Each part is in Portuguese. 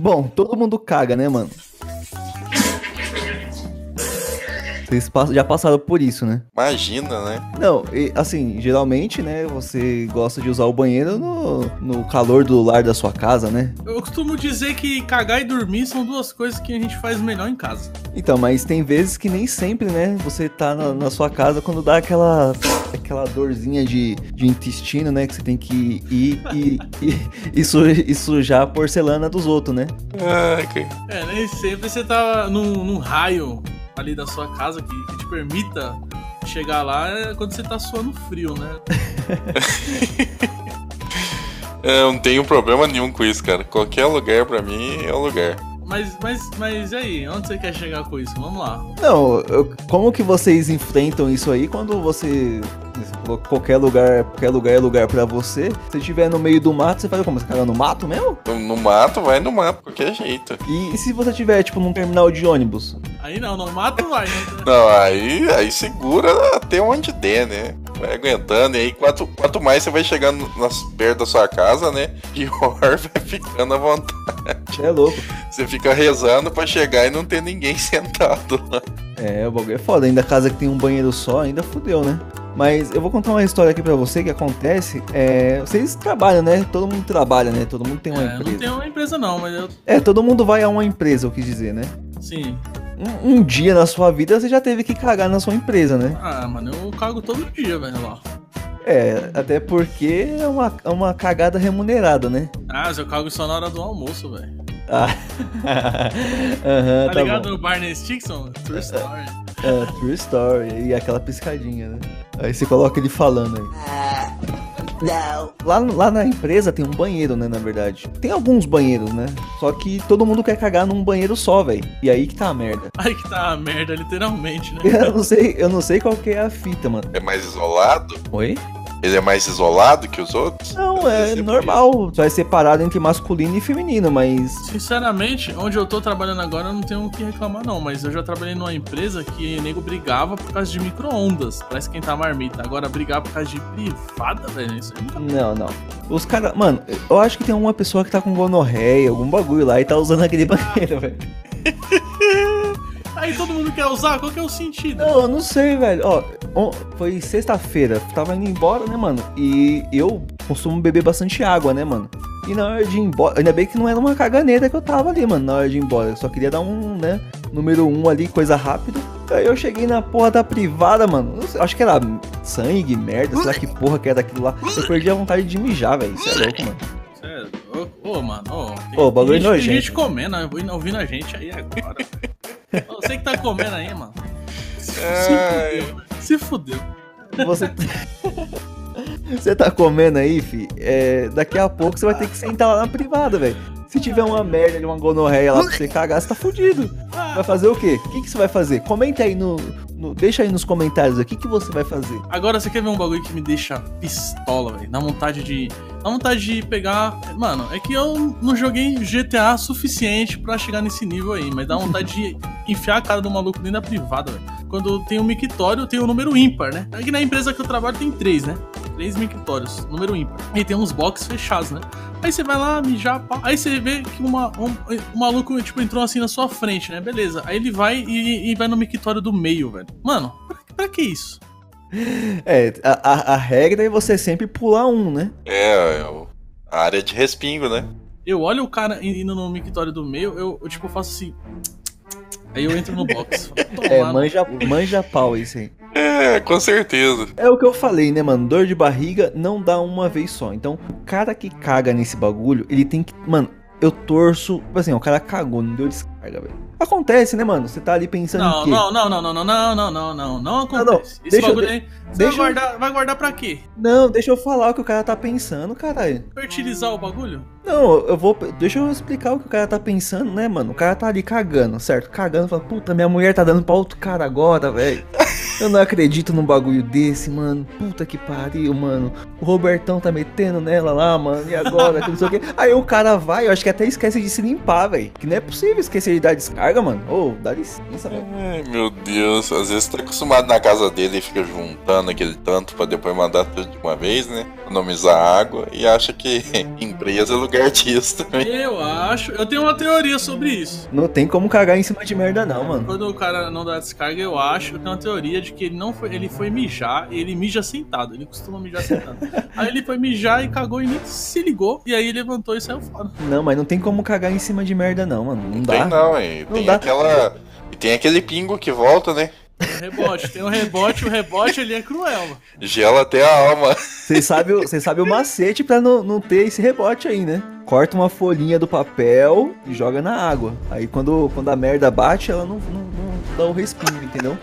Bom, todo mundo caga, né, mano? Vocês já passaram por isso, né? Imagina, né? Não, e, assim, geralmente, né, você gosta de usar o banheiro no, no calor do lar da sua casa, né? Eu costumo dizer que cagar e dormir são duas coisas que a gente faz melhor em casa. Então, mas tem vezes que nem sempre, né, você tá na, na sua casa quando dá aquela aquela dorzinha de, de intestino, né, que você tem que ir e, e, e, e sujar a porcelana dos outros, né? Ah, okay. É, nem sempre você tá num, num raio ali da sua casa que, que te permita chegar lá é quando você tá suando frio, né? Eu não tenho problema nenhum com isso, cara. Qualquer lugar para mim é o lugar. Mas, mas, mas e aí? Onde você quer chegar com isso? Vamos lá. Não, eu, como que vocês enfrentam isso aí quando você qualquer lugar, qualquer lugar é lugar para você. Se estiver no meio do mato, você faz como? Você caga no mato mesmo? No mato, vai no mato, qualquer jeito. E, e se você tiver, tipo, num terminal de ônibus? Aí não, no mato vai, né? não, aí, aí segura até onde der, né? Vai aguentando, e aí quanto, quanto mais você vai chegando nas, perto da sua casa, né? Pior vai ficando à vontade. É louco. Você fica rezando para chegar e não ter ninguém sentado lá. É, o bagulho é foda. Ainda casa que tem um banheiro só, ainda fudeu, né? Mas eu vou contar uma história aqui pra você que acontece. É, vocês trabalham, né? Todo mundo trabalha, né? Todo mundo tem uma é, empresa. Não tem uma empresa, não, mas eu. É, todo mundo vai a uma empresa, eu quis dizer, né? Sim. Um, um dia na sua vida você já teve que cagar na sua empresa, né? Ah, mano, eu cago todo dia, velho, lá. É, até porque é uma, é uma cagada remunerada, né? Ah, mas eu cago só na hora do almoço, velho. Ah. uhum, tá, tá ligado bom. no Barney Stinson? True Story. É, True Story. E aquela piscadinha, né? Aí você coloca ele falando aí. Não. Lá, lá na empresa tem um banheiro, né, na verdade. Tem alguns banheiros, né? Só que todo mundo quer cagar num banheiro só, velho. E aí que tá a merda. Aí que tá a merda, literalmente, né? eu não sei, eu não sei qual que é a fita, mano. É mais isolado? Oi? Ele é mais isolado que os outros? Não, é normal. Só é separado entre masculino e feminino, mas. Sinceramente, onde eu tô trabalhando agora, eu não tenho o que reclamar, não. Mas eu já trabalhei numa empresa que o nego brigava por causa de micro-ondas pra esquentar a marmita. Agora, brigar por causa de privada, velho, isso aí nunca... Não, não. Os caras. Mano, eu acho que tem uma pessoa que tá com gonorreia, algum bagulho lá e tá usando aquele banheiro, velho. Aí todo mundo quer usar, qual que é o sentido? Não, eu não sei, velho. Ó, foi sexta-feira, tava indo embora, né, mano? E eu costumo beber bastante água, né, mano? E na hora de ir embora, ainda bem que não era uma caganeira que eu tava ali, mano, na hora de ir embora. Eu só queria dar um, né, número um ali, coisa rápida. Aí eu cheguei na porra da privada, mano. Sei, acho que era sangue, merda, sei lá que porra que era daquilo lá. Eu perdi a vontade de mijar, velho. Isso é louco, mano. Sério? Ô, ô, mano, ô. Ô, o bagulho é nojento. Tem gente comendo, ouvindo a gente aí agora. Você que tá comendo aí, mano. Se fudeu. Se fudeu. Você. Você tá comendo aí, fi? É, daqui a pouco você vai ter que sentar lá na privada, velho. Se tiver uma merda de uma gonorreia lá pra você cagar, você tá fudido. Vai fazer o quê? O que, que você vai fazer? Comenta aí no, no, deixa aí nos comentários aqui o que você vai fazer. Agora, você quer ver um bagulho que me deixa pistola, velho? Dá vontade de. Dá vontade de pegar. Mano, é que eu não joguei GTA suficiente para chegar nesse nível aí, mas dá vontade de enfiar a cara do maluco dentro da privada, velho quando tem um mictório, tem o um número ímpar, né? Aqui na empresa que eu trabalho tem três, né? Três mictórios, número ímpar. E tem uns boxes fechados, né? Aí você vai lá, mijar, pá. Aí você vê que uma, um, um, maluco, tipo, entrou assim na sua frente, né? Beleza. Aí ele vai e, e vai no mictório do meio, velho. Mano, pra, pra que isso? É, a, a, a, regra é você sempre pular um, né? É, é a área de respingo, né? Eu olho o cara indo no mictório do meio, eu, eu tipo, faço assim. Aí eu entro no box. é, manja, manja pau isso aí. É, com certeza. É o que eu falei, né, mano? Dor de barriga não dá uma vez só. Então, o cara que caga nesse bagulho, ele tem que. Mano, eu torço. Tipo assim, o cara cagou, não deu descarga, velho. Acontece, né, mano? Você tá ali pensando não, em quê? Não, não, não, não, não, não, não, não, não, não acontece. Não, deixa bagulho eu, deixa vai, guardar, vai guardar pra quê? Não, deixa eu falar o que o cara tá pensando, caralho. Fertilizar o bagulho? Não, eu vou. Deixa eu explicar o que o cara tá pensando, né, mano? O cara tá ali cagando, certo? Cagando, fala, puta, minha mulher tá dando pra outro cara agora, velho. Eu não acredito num bagulho desse, mano. Puta que pariu, mano. O Robertão tá metendo nela lá, mano. E agora? Que não sei o quê. Aí o cara vai, eu acho que até esquece de se limpar, velho. Que não é possível esquecer de dar descarga, mano. Ô, dá licença, velho. Ai, meu Deus. Às vezes tá acostumado na casa dele e fica juntando aquele tanto pra depois mandar tudo de uma vez, né? Economizar água e acha que empresa é lugar disso também. Eu acho. Eu tenho uma teoria sobre isso. Não tem como cagar em cima de merda, não, mano. Quando o cara não dá descarga, eu acho. Eu tenho uma teoria de que ele não foi. Ele foi mijar e ele mija sentado. Ele costuma mijar sentado. aí ele foi mijar e cagou e nem se ligou. E aí levantou e saiu fora. Não, mas não tem como cagar em cima de merda, não, mano. Não dá. Tem não, hein? Não Tem dá. aquela. E tem aquele pingo que volta, né? Tem o rebote. Tem o rebote. O rebote ele é cruel. mano. Gela até a alma. Vocês sabem sabem o macete pra não, não ter esse rebote aí, né? Corta uma folhinha do papel e joga na água. Aí quando, quando a merda bate, ela não, não, não dá o respingo, entendeu?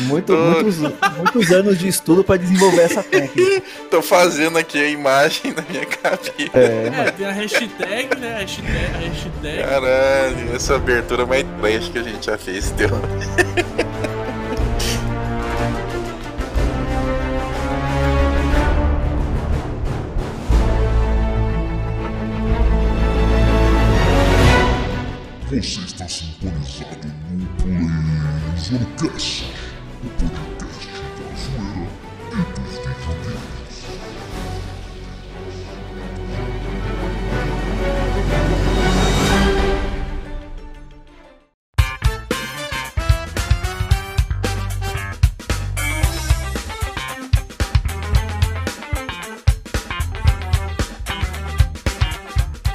Muito, muitos, muitos anos de estudo pra desenvolver essa técnica. Tô fazendo aqui a imagem na minha cabeça. É, É, tem a hashtag, né? A hashtag. A hashtag. Caralho, essa abertura mais trash que a gente já fez, deu. Você está sintonizado no PlayZonecast, o podcast da zoeira e dos videogames.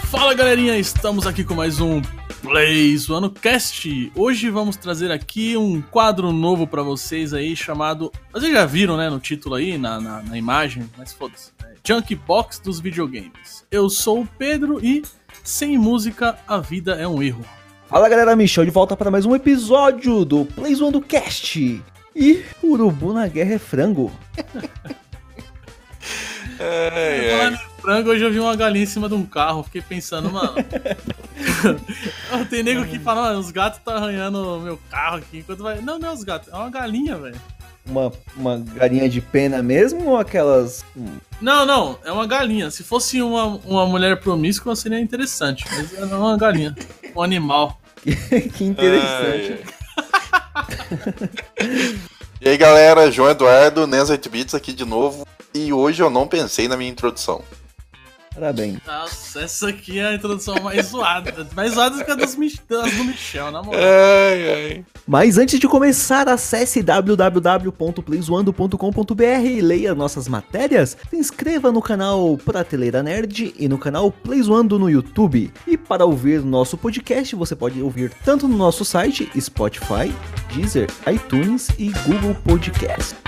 Fala galerinha, estamos aqui com mais um Play Zoando Cast. Hoje vamos trazer aqui um quadro novo pra vocês aí chamado. Vocês já viram, né, no título aí, na, na, na imagem, mas foda-se. É Junk Box dos videogames. Eu sou o Pedro e sem música a vida é um erro. Fala galera, Michel de volta para mais um episódio do Play Zoando Cast. E urubu na guerra é frango. É. em frango, hoje eu vi uma galinha em cima de um carro. Fiquei pensando, mano. Tem nego que fala, "Ah, os gatos tá arranhando meu carro aqui. Enquanto vai. Não, não é os gatos, é uma galinha, velho. Uma, uma galinha de pena mesmo ou aquelas. Não, não, é uma galinha. Se fosse uma, uma mulher promíscua, seria interessante. Mas é uma galinha. Um animal. que interessante. E aí galera, João Eduardo, Nes 8 Bits aqui de novo. E hoje eu não pensei na minha introdução. Parabéns. Nossa, essa aqui é a introdução mais zoada. Mais zoada do que a das, do Michel, na moral. Ai, ai. Mas antes de começar, acesse www.playzoando.com.br e leia nossas matérias. Se inscreva no canal Prateleira Nerd e no canal Playzoando no YouTube. E para ouvir nosso podcast, você pode ouvir tanto no nosso site, Spotify, Deezer, iTunes e Google Podcast.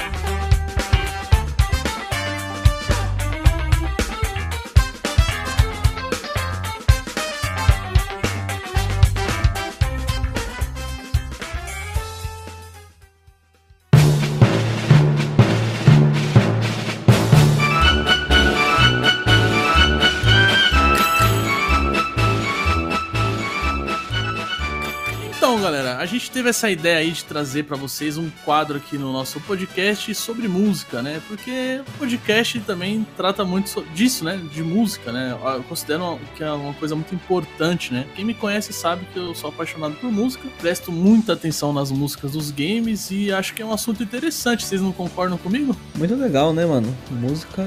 Gente teve essa ideia aí de trazer pra vocês um quadro aqui no nosso podcast sobre música, né? Porque o podcast também trata muito so- disso, né? De música, né? Eu considero que é uma coisa muito importante, né? Quem me conhece sabe que eu sou apaixonado por música, presto muita atenção nas músicas dos games e acho que é um assunto interessante. Vocês não concordam comigo? Muito legal, né, mano? Música,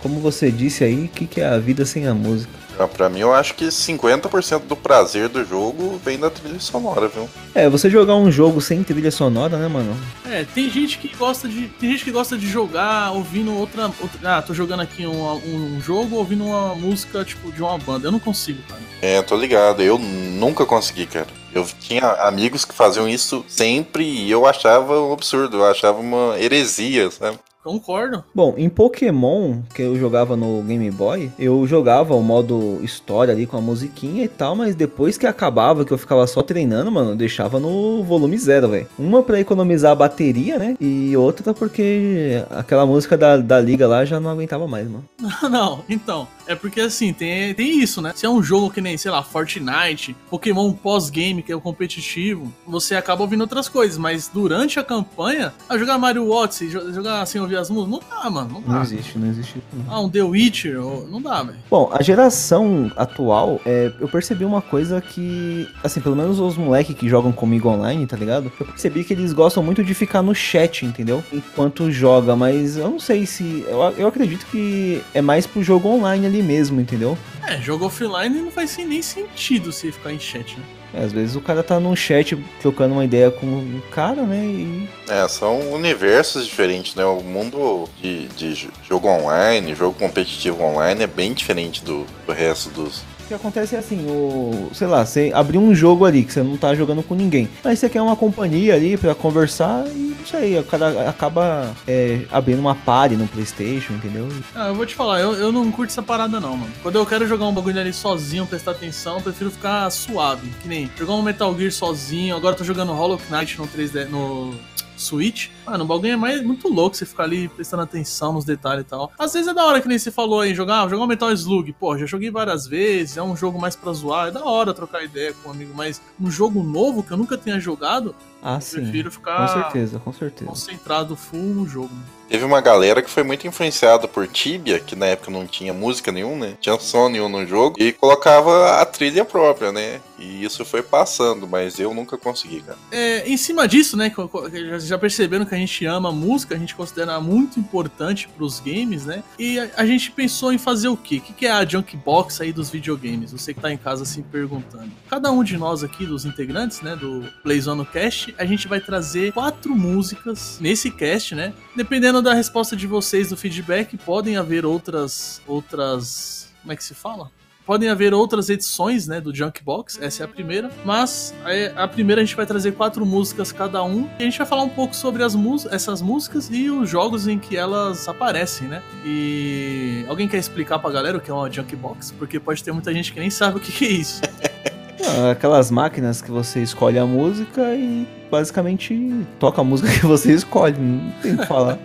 como você disse aí, o que, que é a vida sem a música? Ah, Pra mim, eu acho que 50% do prazer do jogo vem da trilha sonora, viu? É, você jogar um jogo sem trilha sonora, né, mano? É, tem gente que gosta de. Tem gente que gosta de jogar ouvindo outra. outra ah, tô jogando aqui um, um jogo ouvindo uma música, tipo, de uma banda. Eu não consigo, cara. É, tô ligado. Eu nunca consegui, cara. Eu tinha amigos que faziam isso sempre e eu achava um absurdo, eu achava uma heresia, sabe? Concordo. Bom, em Pokémon, que eu jogava no Game Boy, eu jogava o modo história ali com a musiquinha e tal, mas depois que acabava, que eu ficava só treinando, mano, eu deixava no volume zero, velho. Uma pra economizar a bateria, né? E outra porque aquela música da, da liga lá já não aguentava mais, mano. Não, então, é porque assim, tem, tem isso, né? Se é um jogo que nem, sei lá, Fortnite, Pokémon pós-game, que é o competitivo, você acaba ouvindo outras coisas, mas durante a campanha, a jogar Mario Odyssey, jo- jogar sem ouvir as músicas, não dá, mano, não dá. Não existe, não existe. não. Ah, um The Witcher, não dá, velho. Bom, a geração atual, é, eu percebi uma coisa que, assim, pelo menos os moleques que jogam comigo online, tá ligado? Eu percebi que eles gostam muito de ficar no chat, entendeu? Enquanto joga, mas eu não sei se. Eu, eu acredito que é mais pro jogo online ali mesmo, entendeu? É, jogo offline não faz nem sentido você ficar em chat, né? Às vezes o cara tá num chat trocando uma ideia com o cara, né? E. É, são universos diferentes, né? O mundo de, de jo- jogo online, jogo competitivo online é bem diferente do, do resto dos. Que acontece é assim, o. Sei lá, você abriu um jogo ali que você não tá jogando com ninguém. Mas você quer uma companhia ali pra conversar e isso aí, o cara acaba é, abrindo uma party no Playstation, entendeu? Ah, eu vou te falar, eu, eu não curto essa parada não, mano. Quando eu quero jogar um bagulho ali sozinho, prestar atenção, eu prefiro ficar suave. Que nem jogar um Metal Gear sozinho, agora eu tô jogando Hollow Knight no 3D, no Switch. Mano, o bagulho é mais, muito louco você ficar ali prestando atenção nos detalhes e tal. Às vezes é da hora que nem você falou aí, jogar, jogar um Metal Slug. Pô, já joguei várias vezes, é um jogo mais pra zoar, é da hora trocar ideia com um amigo, mas um jogo novo que eu nunca tenha jogado, Ah, eu sim. prefiro Com ficar certeza, com certeza. concentrado full no jogo. Teve uma galera que foi muito influenciada por Tibia, que na época não tinha música nenhuma, né? Tinha som nenhum no jogo, e colocava a trilha própria, né? E isso foi passando, mas eu nunca consegui, cara. É, em cima disso, né, já- perceberam que a gente ama a música, a gente considera muito importante pros games, né? E a, a gente pensou em fazer o quê? O que, que é a junk box aí dos videogames? Você que tá em casa se perguntando. Cada um de nós aqui, dos integrantes, né, do Playzone Cast, a gente vai trazer quatro músicas nesse cast, né? Dependendo da resposta de vocês do feedback, podem haver outras outras, como é que se fala? Podem haver outras edições, né, do Junk Box, essa é a primeira, mas é, a primeira a gente vai trazer quatro músicas cada um, e a gente vai falar um pouco sobre as essas músicas e os jogos em que elas aparecem, né? E alguém quer explicar pra galera o que é uma Junk Box? Porque pode ter muita gente que nem sabe o que que é isso. Ah, Aquelas máquinas que você escolhe a música e basicamente toca a música que você escolhe, não tem o que falar.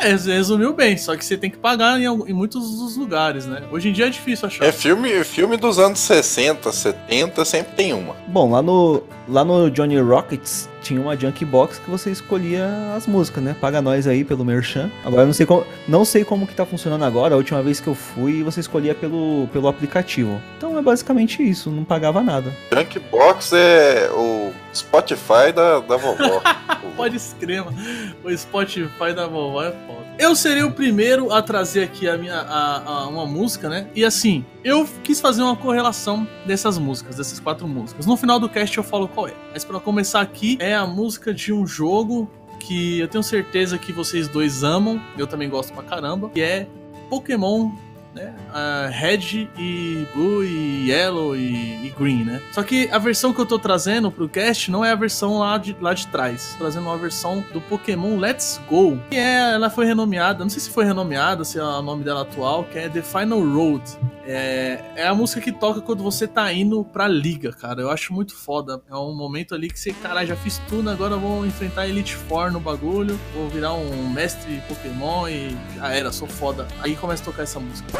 É, resumiu bem, só que você tem que pagar em, em muitos dos lugares, né? Hoje em dia é difícil achar. É filme, filme dos anos 60, 70, sempre tem uma. Bom, lá no, lá no Johnny Rockets tinha uma junk box que você escolhia as músicas, né? Paga nós aí pelo Merchan. Agora eu não sei como, não sei como que tá funcionando agora. A última vez que eu fui, você escolhia pelo, pelo aplicativo. Então é basicamente isso, não pagava nada. Junkbox é o Spotify da, da vovó. Pode escrever, mano. O Spotify da vovó é foda. Eu serei o primeiro a trazer aqui a minha, a- a- uma música, né? E assim, eu quis fazer uma correlação dessas músicas, dessas quatro músicas. No final do cast eu falo qual é. Mas pra começar aqui, é a música de um jogo que eu tenho certeza que vocês dois amam. Eu também gosto pra caramba. Que é Pokémon né? Red e blue e yellow e, e green, né? Só que a versão que eu tô trazendo pro cast não é a versão lá de, lá de trás. Trazendo uma versão do Pokémon Let's Go. Que é, ela foi renomeada, não sei se foi renomeada, se é o nome dela atual, que é The Final Road. É, é a música que toca quando você tá indo pra liga, cara. Eu acho muito foda. É um momento ali que você, caralho, já fiz tudo, agora vou enfrentar Elite Four no bagulho, vou virar um mestre Pokémon e já era, sou foda. Aí começa a tocar essa música.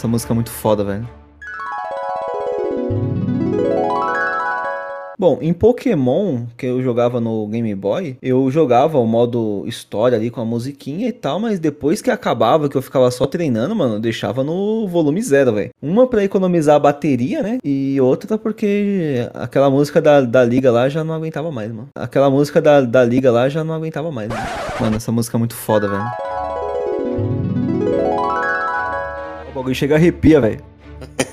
essa música é muito foda, velho. Bom, em Pokémon, que eu jogava no Game Boy, eu jogava o modo história ali com a musiquinha e tal, mas depois que acabava, que eu ficava só treinando, mano, eu deixava no volume zero, velho. Uma pra economizar a bateria, né? E outra porque aquela música da, da liga lá já não aguentava mais, mano. Aquela música da, da liga lá já não aguentava mais, mano. Mano, essa música é muito foda, velho. O bagulho chega a arrepia, velho.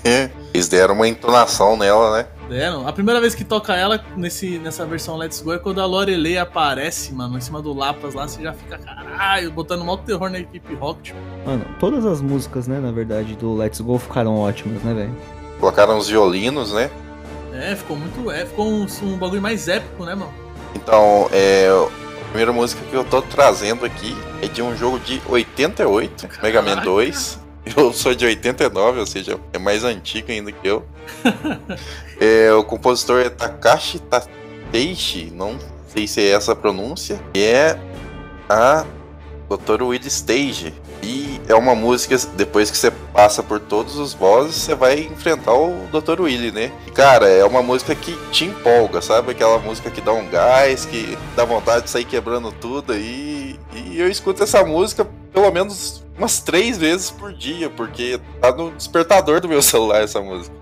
Eles deram uma entonação nela, né? Deram. A primeira vez que toca ela nesse, nessa versão Let's Go é quando a Lorelei aparece, mano, em cima do Lapas lá, você já fica, caralho, botando mal terror na equipe Rocket. Mano, todas as músicas, né, na verdade, do Let's Go ficaram ótimas, né, velho? Colocaram os violinos, né? É, ficou muito. É, ficou um, um bagulho mais épico, né, mano? Então, é, a primeira música que eu tô trazendo aqui é de um jogo de 88, Mega Man 2. Eu sou de 89, ou seja, é mais antigo ainda que eu. É, o compositor é Takashi Tateishi, não sei se é essa a pronúncia, e é a Dr. Will Stage. E é uma música, depois que você passa por todos os bosses, você vai enfrentar o Dr. Willy, né? Cara, é uma música que te empolga, sabe? Aquela música que dá um gás, que dá vontade de sair quebrando tudo aí. E eu escuto essa música pelo menos umas três vezes por dia, porque tá no despertador do meu celular essa música.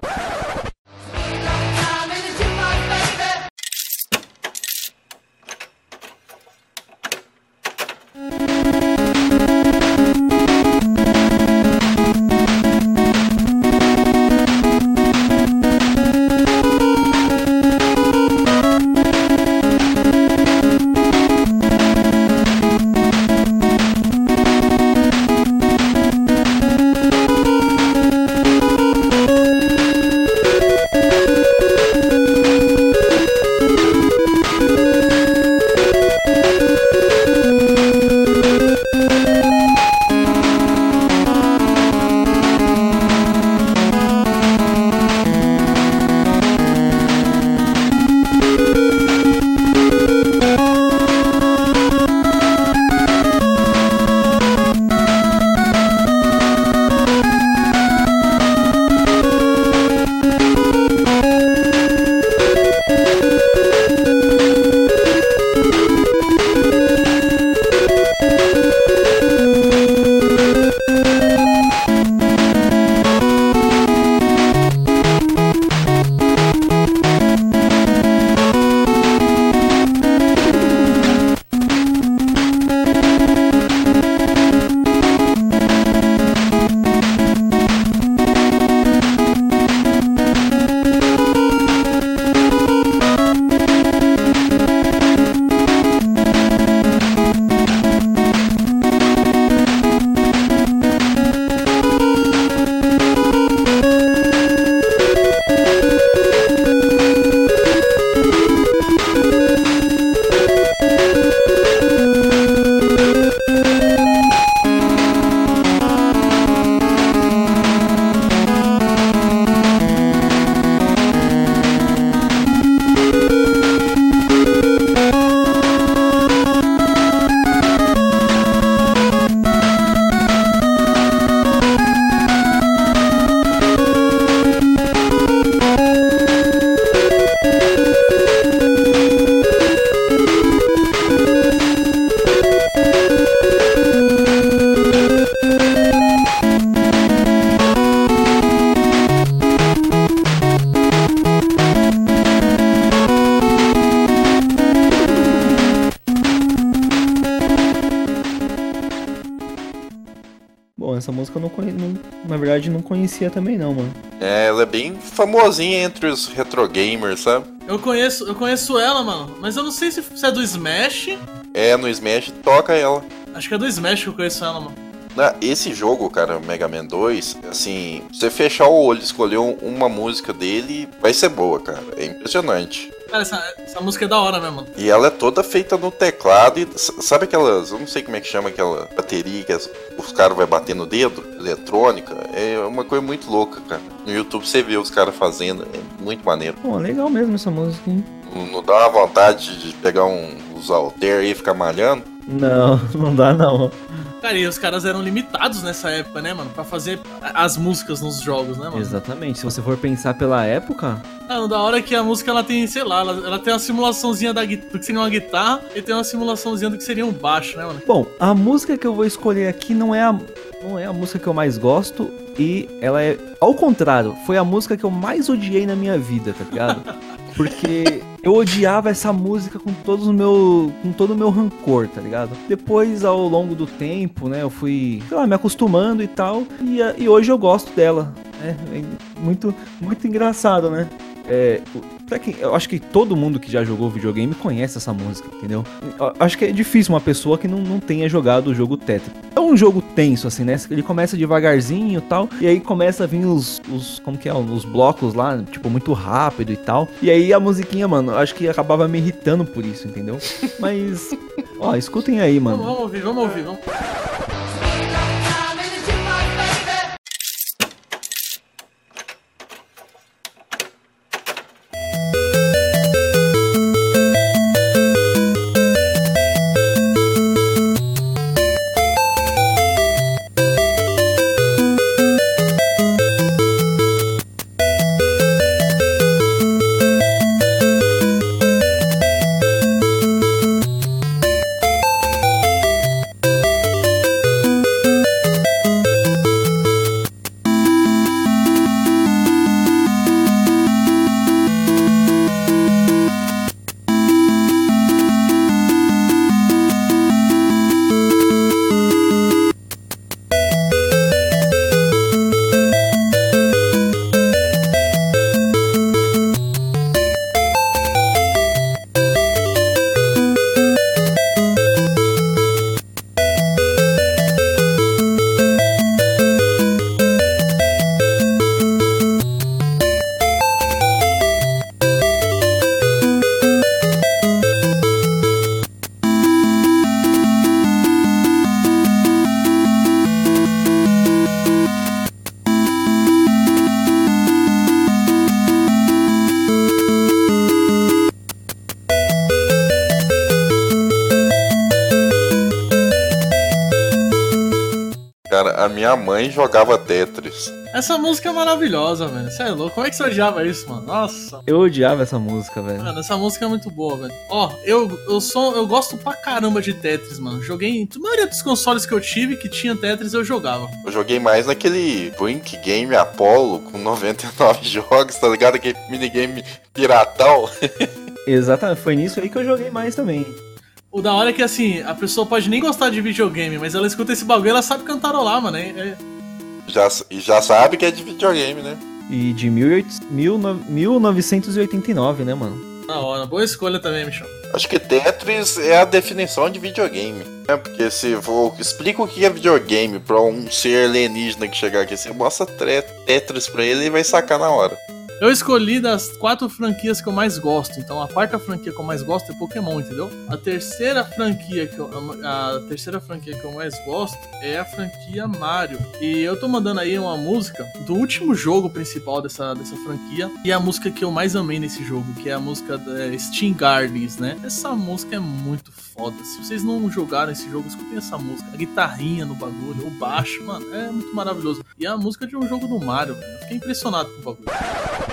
Essa música eu não conheço. Na verdade, não conhecia também não, mano. É, ela é bem famosinha entre os retro gamers, sabe? Eu conheço, eu conheço ela, mano, mas eu não sei se, se é do Smash. É, no Smash toca ela. Acho que é do Smash que eu conheço ela, mano. Na- Esse jogo, cara, Mega Man 2, assim, você fechar o olho e escolher um- uma música dele, vai ser boa, cara. É impressionante. Cara, essa, essa música é da hora mesmo, mano. E ela é toda feita no teclado e sabe aquelas, eu não sei como é que chama aquela bateria que as- os caras vai bater no dedo, eletrônica, é uma coisa muito louca, cara. No YouTube você vê os caras fazendo, é muito maneiro. Pô, legal mesmo essa música, hein? Não, não dá uma vontade de pegar um, os alter aí e ficar malhando? Não, não dá não. Cara, e os caras eram limitados nessa época, né, mano? Pra fazer as músicas nos jogos, né, mano? Exatamente. Se você for pensar pela época, Não, da hora que a música ela tem, sei lá, ela, ela tem uma simulaçãozinha da, do que seria uma guitarra e tem uma simulaçãozinha do que seria um baixo, né, mano? Bom, a música que eu vou escolher aqui não é a, não é a música que eu mais gosto e ela é, ao contrário, foi a música que eu mais odiei na minha vida, tá ligado? Porque eu odiava essa música com todos o meu, com todo o meu rancor, tá ligado? Depois, ao longo do tempo, né, eu fui, sei lá, me acostumando e tal, e, e hoje eu gosto dela. É, é muito, muito engraçado, né? É, eu acho que todo mundo que já jogou videogame conhece essa música, entendeu? Eu acho que é difícil uma pessoa que não, não tenha jogado o jogo Tetris. É um jogo tenso, assim, né? Ele começa devagarzinho e tal, e aí começa a vir os, os como que é, os blocos lá, tipo, muito rápido e tal. E aí a musiquinha, mano, acho que acabava me irritando por isso, entendeu? Mas, ó, escutem aí, Vamos, mano. vamos ouvir, vamos ouvir, vamos. Mãe jogava Tetris. Essa música é maravilhosa, velho. Você é louco? Como é que você odiava isso, mano? Nossa. Eu odiava essa música, velho. Mano, essa música é muito boa, velho. Ó, eu, eu sou. Eu gosto pra caramba de Tetris, mano. Joguei em. A maioria dos consoles que eu tive que tinha Tetris, eu jogava. Eu joguei mais naquele Brink Game Apollo com 99 jogos, tá ligado? Aquele minigame piratão. Exatamente, foi nisso aí que eu joguei mais também. O da hora é que, assim, a pessoa pode nem gostar de videogame, mas ela escuta esse bagulho e ela sabe cantarolar, mano. É, é- Já, e já sabe que é de videogame, né? E de 1800 19- 1989, né, mano? da hora. Boa escolha também, Michel. Acho que Tetris é a definição de videogame. Né? Porque se for. Explica o que é videogame pra um ser alienígena que chegar aqui. Você mostra Tetris pra ele e vai sacar na hora. Eu escolhi das quatro franquias que eu mais gosto. Então a quarta franquia que eu mais gosto é Pokémon, entendeu? A terceira franquia que eu, a terceira franquia que eu mais gosto é a franquia Mario. E eu tô mandando aí uma música do último jogo principal dessa, dessa franquia e a música que eu mais amei nesse jogo, que é a música da Steam Gardens, né? Essa música é muito foda. Se vocês não jogaram esse jogo, escutem essa música. A guitarrinha no bagulho, o baixo, mano, é muito maravilhoso. E é a música de um jogo do Mario. Eu fiquei impressionado com o bagulho.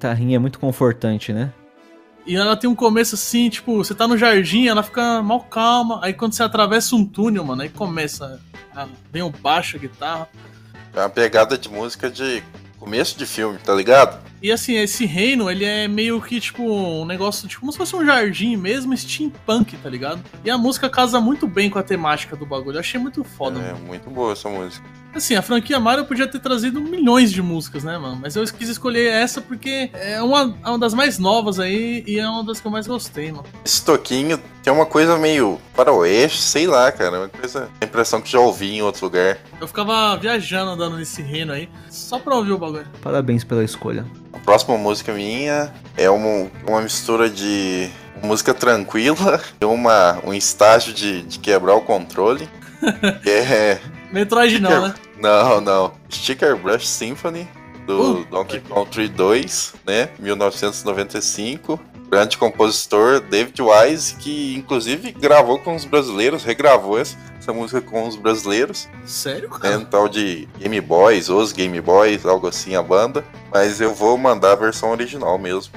Guitarrinha é muito confortante, né? E ela tem um começo assim, tipo, você tá no jardim, ela fica mal calma. Aí quando você atravessa um túnel, mano, aí começa. A, vem o baixo, a guitarra. É uma pegada de música de começo de filme, tá ligado? E assim, esse reino, ele é meio que, tipo, um negócio, tipo, como se fosse um jardim mesmo, steampunk, tá ligado? E a música casa muito bem com a temática do bagulho. Eu achei muito foda, É mano. muito boa essa música. Assim, a franquia Mario podia ter trazido milhões de músicas, né, mano? Mas eu quis escolher essa porque é uma, é uma das mais novas aí e é uma das que eu mais gostei, mano. Esse toquinho tem uma coisa meio faroeste, sei lá, cara. Uma coisa. A impressão que já ouvi em outro lugar. Eu ficava viajando andando nesse reino aí, só pra ouvir o bagulho. Parabéns pela escolha. A próxima música minha é uma, uma mistura de música tranquila e uma, um estágio de, de quebrar o controle. É. Metroid não, né? Não, não. Sticker Brush Symphony do Uh. Donkey Kong 2, né? 1995. Grande compositor David Wise, que inclusive gravou com os brasileiros, regravou essa, essa música com os brasileiros. Sério, cara? Um tal de Game Boys, os Game Boys, algo assim a banda. Mas eu vou mandar a versão original mesmo.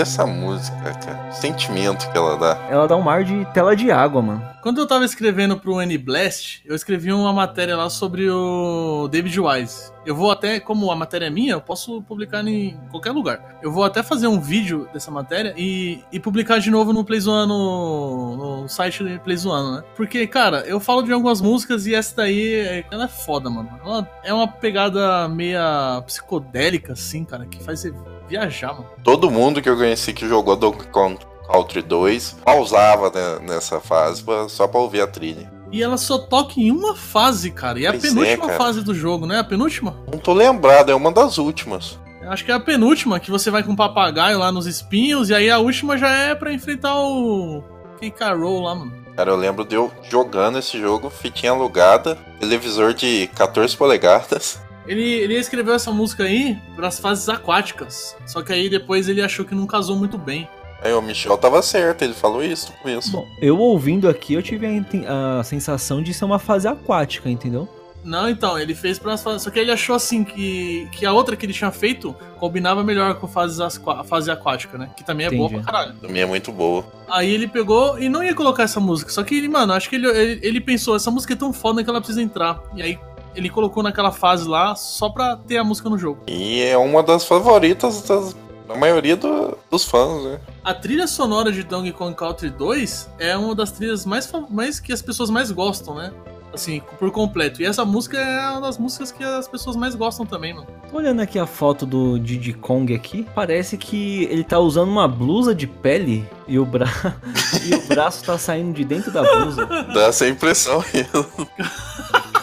Olha essa música, cara. O sentimento que ela dá. Ela dá um ar de tela de água, mano. Quando eu tava escrevendo pro N-Blast, eu escrevi uma matéria lá sobre o David Wise. Eu vou até, como a matéria é minha, eu posso publicar em qualquer lugar. Eu vou até fazer um vídeo dessa matéria e, e publicar de novo no Playzoano, no site do Playzoano, né? Porque, cara, eu falo de algumas músicas e essa daí, ela é foda, mano. Ela é uma pegada meia psicodélica, assim, cara, que faz você viajar, mano. Todo mundo que eu conheci que jogou Donkey Kong Country 2 pausava né, nessa fase só pra ouvir a trilha. E ela só toca em uma fase, cara. E é a Pois é, penúltima cara. fase do jogo, né? A penúltima? Não tô lembrado, é uma das últimas. Acho que é a penúltima, que você vai com o papagaio lá nos espinhos, e aí a última já é pra enfrentar o. K. Carol lá, mano. Cara, eu lembro de eu jogando esse jogo, fitinha alugada, televisor de 14 polegadas. Ele, ele escreveu essa música aí pras fases aquáticas. Só que aí depois ele achou que não casou muito bem. Aí o Michel tava certo, ele falou isso no começo. Bom, eu ouvindo aqui, eu tive a, a sensação de ser uma fase aquática, entendeu? Não, então, ele fez pras fases. Só que ele achou assim que, que a outra que ele tinha feito combinava melhor com fases a fase aquática, né? Que também é boa Entendi. pra caralho. Também é muito boa. Aí ele pegou e não ia colocar essa música. Só que ele, mano, acho que ele, ele, ele pensou, essa música é tão foda que ela precisa entrar. E aí ele colocou naquela fase lá só pra ter a música no jogo. E é uma das favoritas das- da maioria do- dos fãs, né? A trilha sonora de Donkey Kong Country 2 é uma das trilhas mais, mais que as pessoas mais gostam, né? Assim, por completo. E essa música é uma das músicas que as pessoas mais gostam também, mano. Tô olhando aqui a foto do Diddy Kong aqui, parece que ele tá usando uma blusa de pele e o, bra... e o braço tá saindo de dentro da blusa. Dá essa impressão mesmo.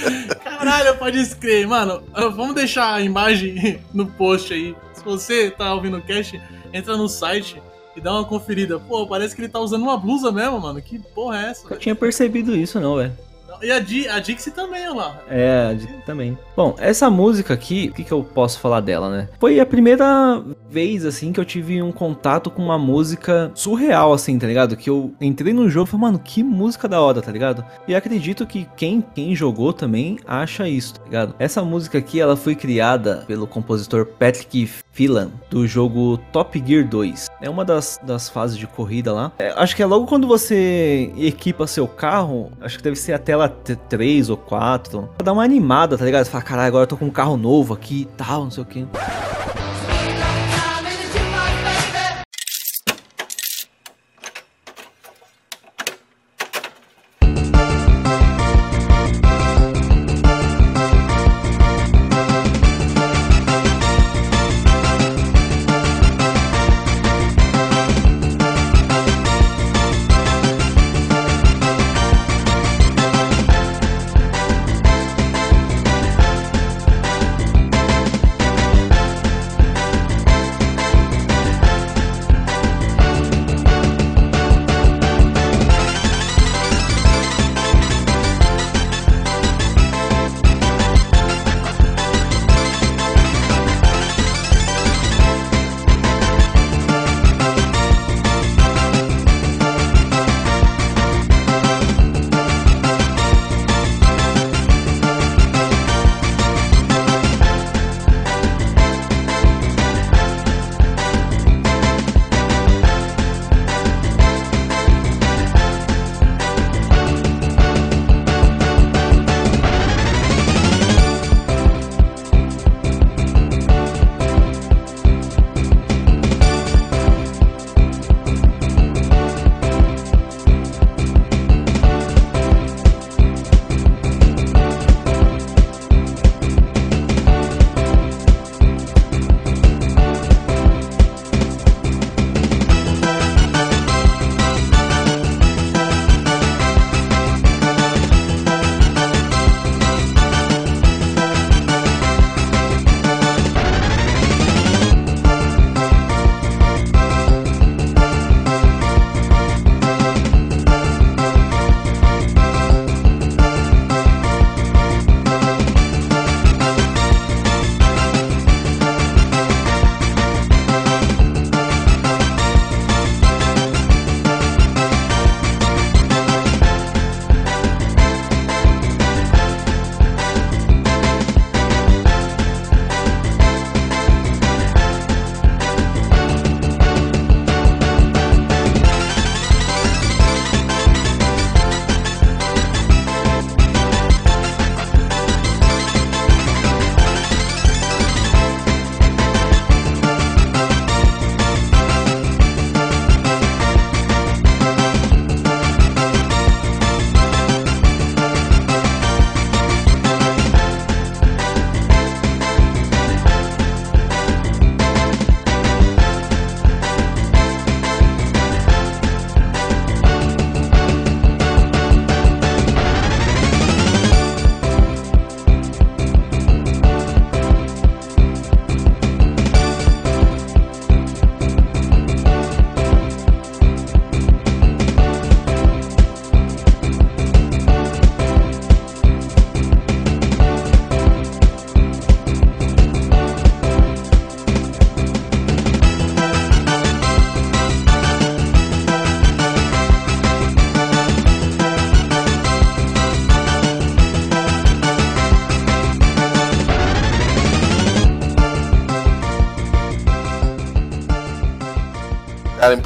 Caralho, pode escrever, mano. ah, Vamos deixar a imagem no post aí. Se você tá ouvindo o cast, entra no site e dá uma conferida. Pô, parece que ele tá usando uma blusa mesmo, mano. Que porra é essa? Eu velho? tinha percebido isso não, velho. E a, Di, a Dixie também, olha lá. É, de- também. Bom, essa música aqui, o que, que eu posso falar dela, né? Foi a primeira vez, assim, que eu tive um contato com uma música surreal, assim, tá ligado? Que eu entrei no jogo e falei, mano, que música da hora, tá ligado? E acredito que quem, quem jogou também acha isso, tá ligado? Essa música aqui, ela foi criada pelo compositor Patrick Do jogo Top Gear 2. É uma das, das fases de corrida lá. É, acho que é logo quando você equipa seu carro, acho que deve ser a tela 3 ou 4. Dá uma animada, tá ligado? Você fala, caralho, agora eu tô com um carro novo aqui e tal, não sei o que.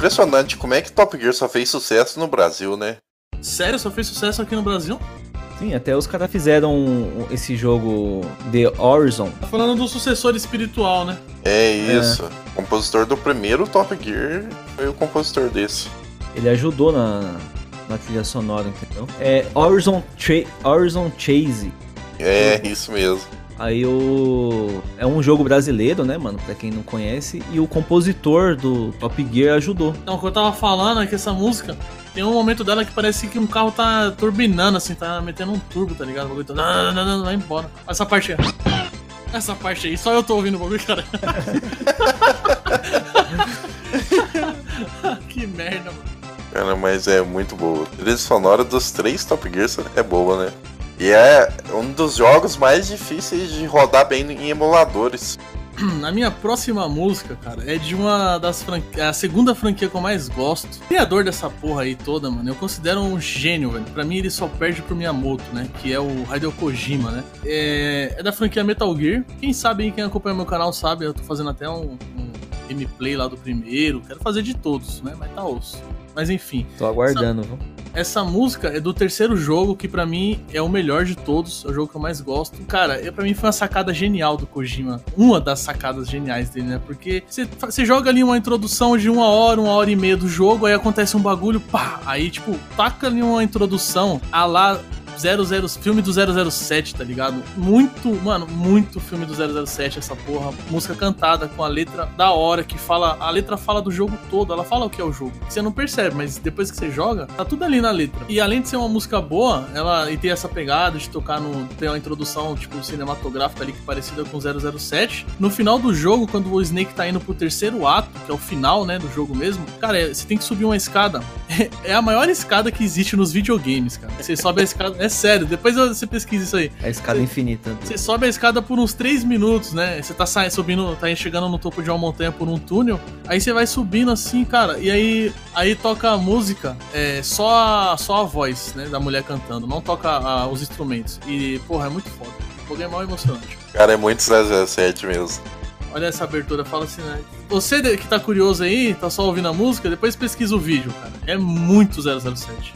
Impressionante como é que Top Gear só fez sucesso no Brasil, né? Sério, só fez sucesso aqui no Brasil? Sim, até os caras fizeram esse jogo The Horizon. Tá falando do sucessor espiritual, né? É isso. O compositor do primeiro Top Gear foi o compositor desse. Ele ajudou na, na trilha sonora, entendeu? É Horizon, Tra Horizon Chase. É, isso mesmo. Aí o. É um jogo brasileiro, né, mano? Pra quem não conhece. E o compositor do Top Gear ajudou. Então, o que eu tava falando é que essa música tem um momento dela que parece que um carro tá turbinando, assim, tá metendo um turbo, tá ligado? O bagulho tá. Não, não, não, não, vai embora. Essa parte aí. Essa parte aí, só eu tô ouvindo o bagulho, cara. que merda, mano. Cara, mas é muito boa. A trilha sonora dos três Top Gears é boa, né? E é um dos jogos mais difíceis de rodar bem em emuladores. A minha próxima música, cara, é de uma das franquias. É a segunda franquia que eu mais gosto. O criador dessa porra aí toda, mano, eu considero um gênio, velho. Pra mim, ele só perde pro Miyamoto, né? Que é o Hideo Kojima, né? É, é da franquia Metal Gear. Quem sabe, quem acompanha meu canal sabe, eu tô fazendo até um, um gameplay lá do primeiro. Quero fazer de todos, né? Mas tá osso. Mas enfim. Tô aguardando, viu? Essa música é do terceiro jogo, que pra mim é o melhor de todos, é o jogo que eu mais gosto. Cara, é, pra mim foi uma sacada genial do Kojima. Uma das sacadas geniais dele, né? Porque você joga ali uma introdução de uma hora, uma hora e meia do jogo, aí acontece um bagulho, pá! Aí, tipo, taca ali uma introdução a lá 00, filme do 007, tá ligado? Muito, mano, muito filme do 007 essa porra. Música cantada com a letra da hora que fala, a letra fala do jogo todo, ela fala o que é o jogo. Você não percebe, mas depois que você joga, tá tudo ali na letra. E além de ser uma música boa, ela e ter essa pegada de tocar no ter uma introdução tipo cinematográfica ali que é parecida com 007. No final do jogo, quando o Snake tá indo pro terceiro ato, que é o final, né, do jogo mesmo, cara, é- você tem que subir uma escada. É a maior escada que existe nos videogames, cara. Você sobe a escada, é sério, depois você pesquisa isso aí. A escada infinita. Você sobe a escada por uns 3 minutos, né? Você tá saindo, subindo, tá chegando no topo de uma montanha por um túnel. Aí você vai subindo assim, cara. E aí, aí toca a música, é, só, a, só a voz, né? Da mulher cantando. Não toca a- os instrumentos. E, porra, é muito foda. O jogo é mal emocionante. Cara, é muito 007 mesmo. Olha essa abertura, fala assim, né? Você que tá curioso aí, tá só ouvindo a música, depois pesquisa o vídeo, cara. É muito 007.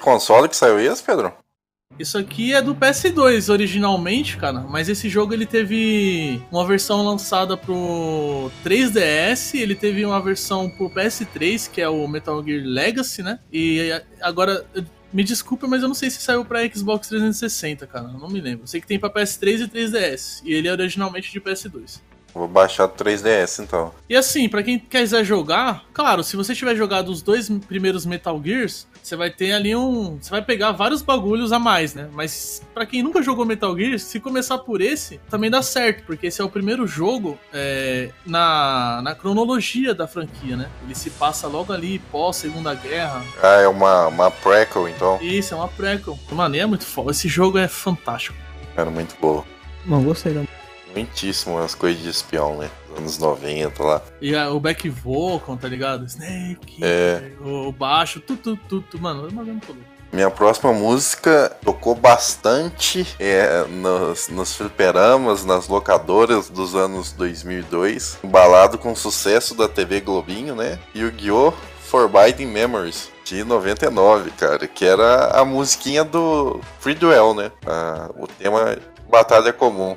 Console que saiu esse, Pedro? Isso aqui é do PS2 originalmente, cara, mas esse jogo ele teve uma versão lançada pro 3DS, ele teve uma versão pro PS3, que é o Metal Gear Legacy, né? E agora me desculpa, mas eu não sei se saiu pra Xbox 360, cara, eu não me lembro. Eu sei que tem pra PS3 e 3DS, e ele é originalmente de PS2. Vou baixar o 3DS então. E assim, pra quem quiser jogar, claro, se você tiver jogado os dois primeiros Metal Gears, você vai ter ali um. Você vai pegar vários bagulhos a mais, né? Mas pra quem nunca jogou Metal Gear, se começar por esse, também dá certo, porque esse é o primeiro jogo é, na, na cronologia da franquia, né? Ele se passa logo ali pós Segunda Guerra. Ah, é uma, uma prequel então. Isso, é uma prequel. Mano, é muito foda. Esse jogo é fantástico. Cara, muito boa. Não gostei não. Muitíssimo as coisas de espião, né? Anos 90 lá. E a- o back vocal, tá ligado? Snake, É. o, o baixo, tu, tu, tu, tu. Mano, é uma louco. Minha próxima música tocou bastante é, nos, nos fliperamas, nas locadoras dos anos 2002. Embalado com o sucesso da TV Globinho, né? Yu-Gi-Oh! Forbidden Memories, de 99, cara. Que era a musiquinha do Free Duel, né? Ah, o tema Batalha Comum.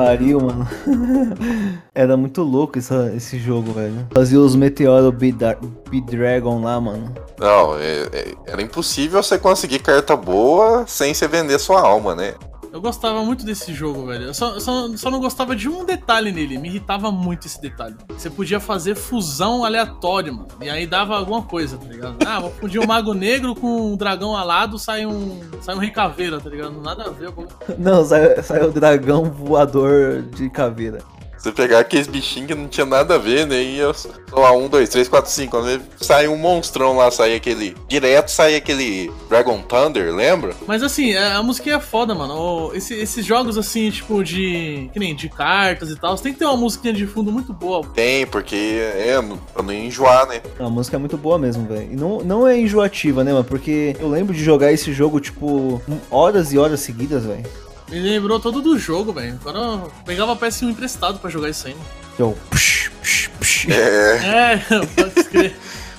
pariu, mano. Era muito louco essa- esse jogo, velho. Fazia os Meteoro B-Dragon lá, mano. Não, é- é- era impossível você conseguir carta boa sem você vender sua alma, né? Eu gostava muito desse jogo, velho. Eu só, só, só não gostava de um detalhe nele. Me irritava muito esse detalhe. Você podia fazer fusão aleatória, mano. E aí dava alguma coisa, tá ligado? Ah, vou fundir um mago negro com um dragão alado, sai um. sai um rei caveira, tá ligado? Nada a ver, pô. Não, saiu, saiu o dragão voador de caveira. Você pegar aqueles bichinhos que não tinha nada a ver, né? E eu lá, um, dois, três, quatro, cinco. Quando ele sai um monstrão lá, sai aquele. Direto sai aquele Dragon Thunder, lembra? Mas assim, a a música é foda, mano. O- esse- esses jogos assim, tipo, de. Que nem de cartas e tal, você tem que ter uma musiquinha de fundo muito boa. Tem, porque é, pra não enjoar, né? A música é muito boa mesmo, velho. E não, não é enjoativa, né, mano? Porque eu lembro de jogar esse jogo, tipo, horas e horas seguidas, velho. Me lembrou todo do jogo, velho. Agora eu pegava PS1 emprestado pra jogar isso aí, mano. Eu, psh, psh, psh. É, É, pode escrever.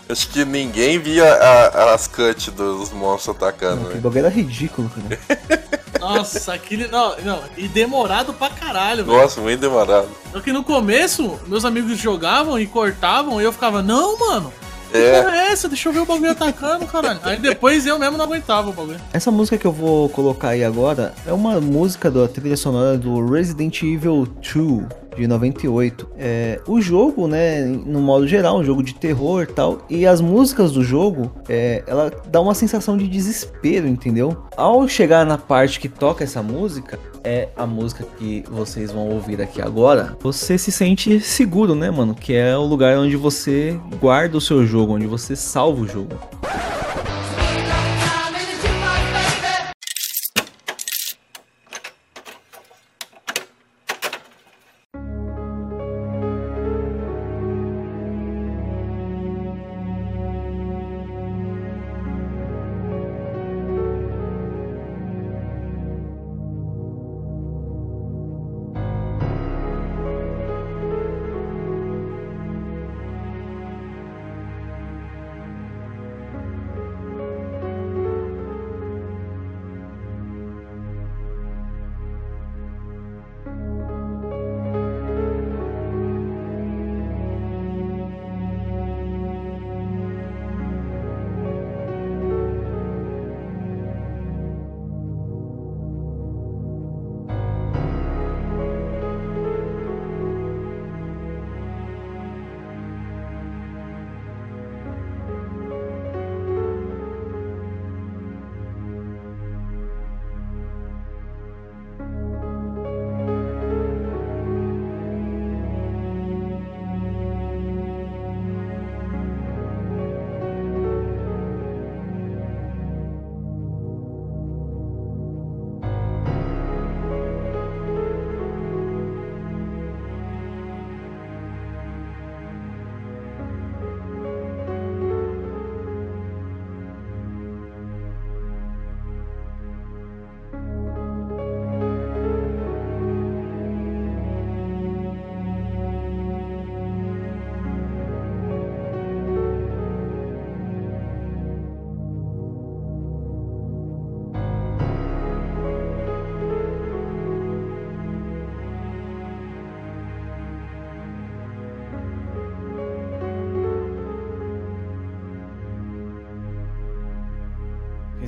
acho que ninguém via a- as cuts dos monstros atacando, Que né? bagulho era ridículo, cara. Nossa, aquele. Não, não. E demorado pra caralho, velho. Nossa, muito demorado. Só que no começo, meus amigos jogavam e cortavam e eu ficava, não, mano. Que É. porra é essa? Deixa eu ver o bagulho atacando, caralho. Aí depois eu mesmo não aguentava o bagulho. Essa música que eu vou colocar aí agora é uma música da trilha sonora do Resident Evil 2 de 98. É, o jogo, né, no modo geral, um jogo de terror e tal, e as músicas do jogo, é, ela dá uma sensação de desespero, entendeu? Ao chegar na parte que toca essa música, é a música que vocês vão ouvir aqui agora, você se sente seguro, né, mano? Que é o lugar onde você guarda o seu jogo, onde você salva o jogo.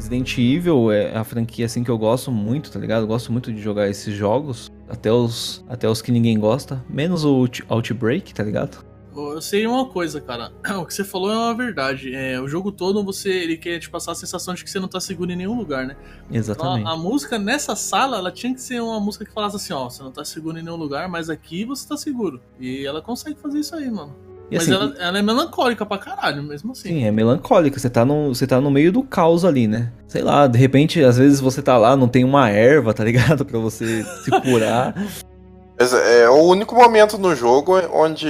Resident Evil é a franquia assim que eu gosto muito, tá ligado? Eu gosto muito de jogar esses jogos, até os até os que ninguém gosta, menos o Out- Outbreak, tá ligado? Eu sei uma coisa, cara. O que você falou é uma verdade. É, o jogo todo você ele quer te passar a sensação de que você não tá seguro em nenhum lugar, né? Então, Exatamente. a, a música nessa sala, ela tinha que ser uma música que falasse assim, ó, você não tá seguro em nenhum lugar, mas aqui você tá seguro. E ela consegue fazer isso aí, mano. E mas assim, ela, ela é melancólica pra caralho, mesmo assim. Sim, é melancólica. Você tá, no, você tá no meio do caos ali, né? Sei lá, de repente, às vezes você tá lá, não tem uma erva, tá ligado? Pra você se curar. Mas é o único momento no jogo onde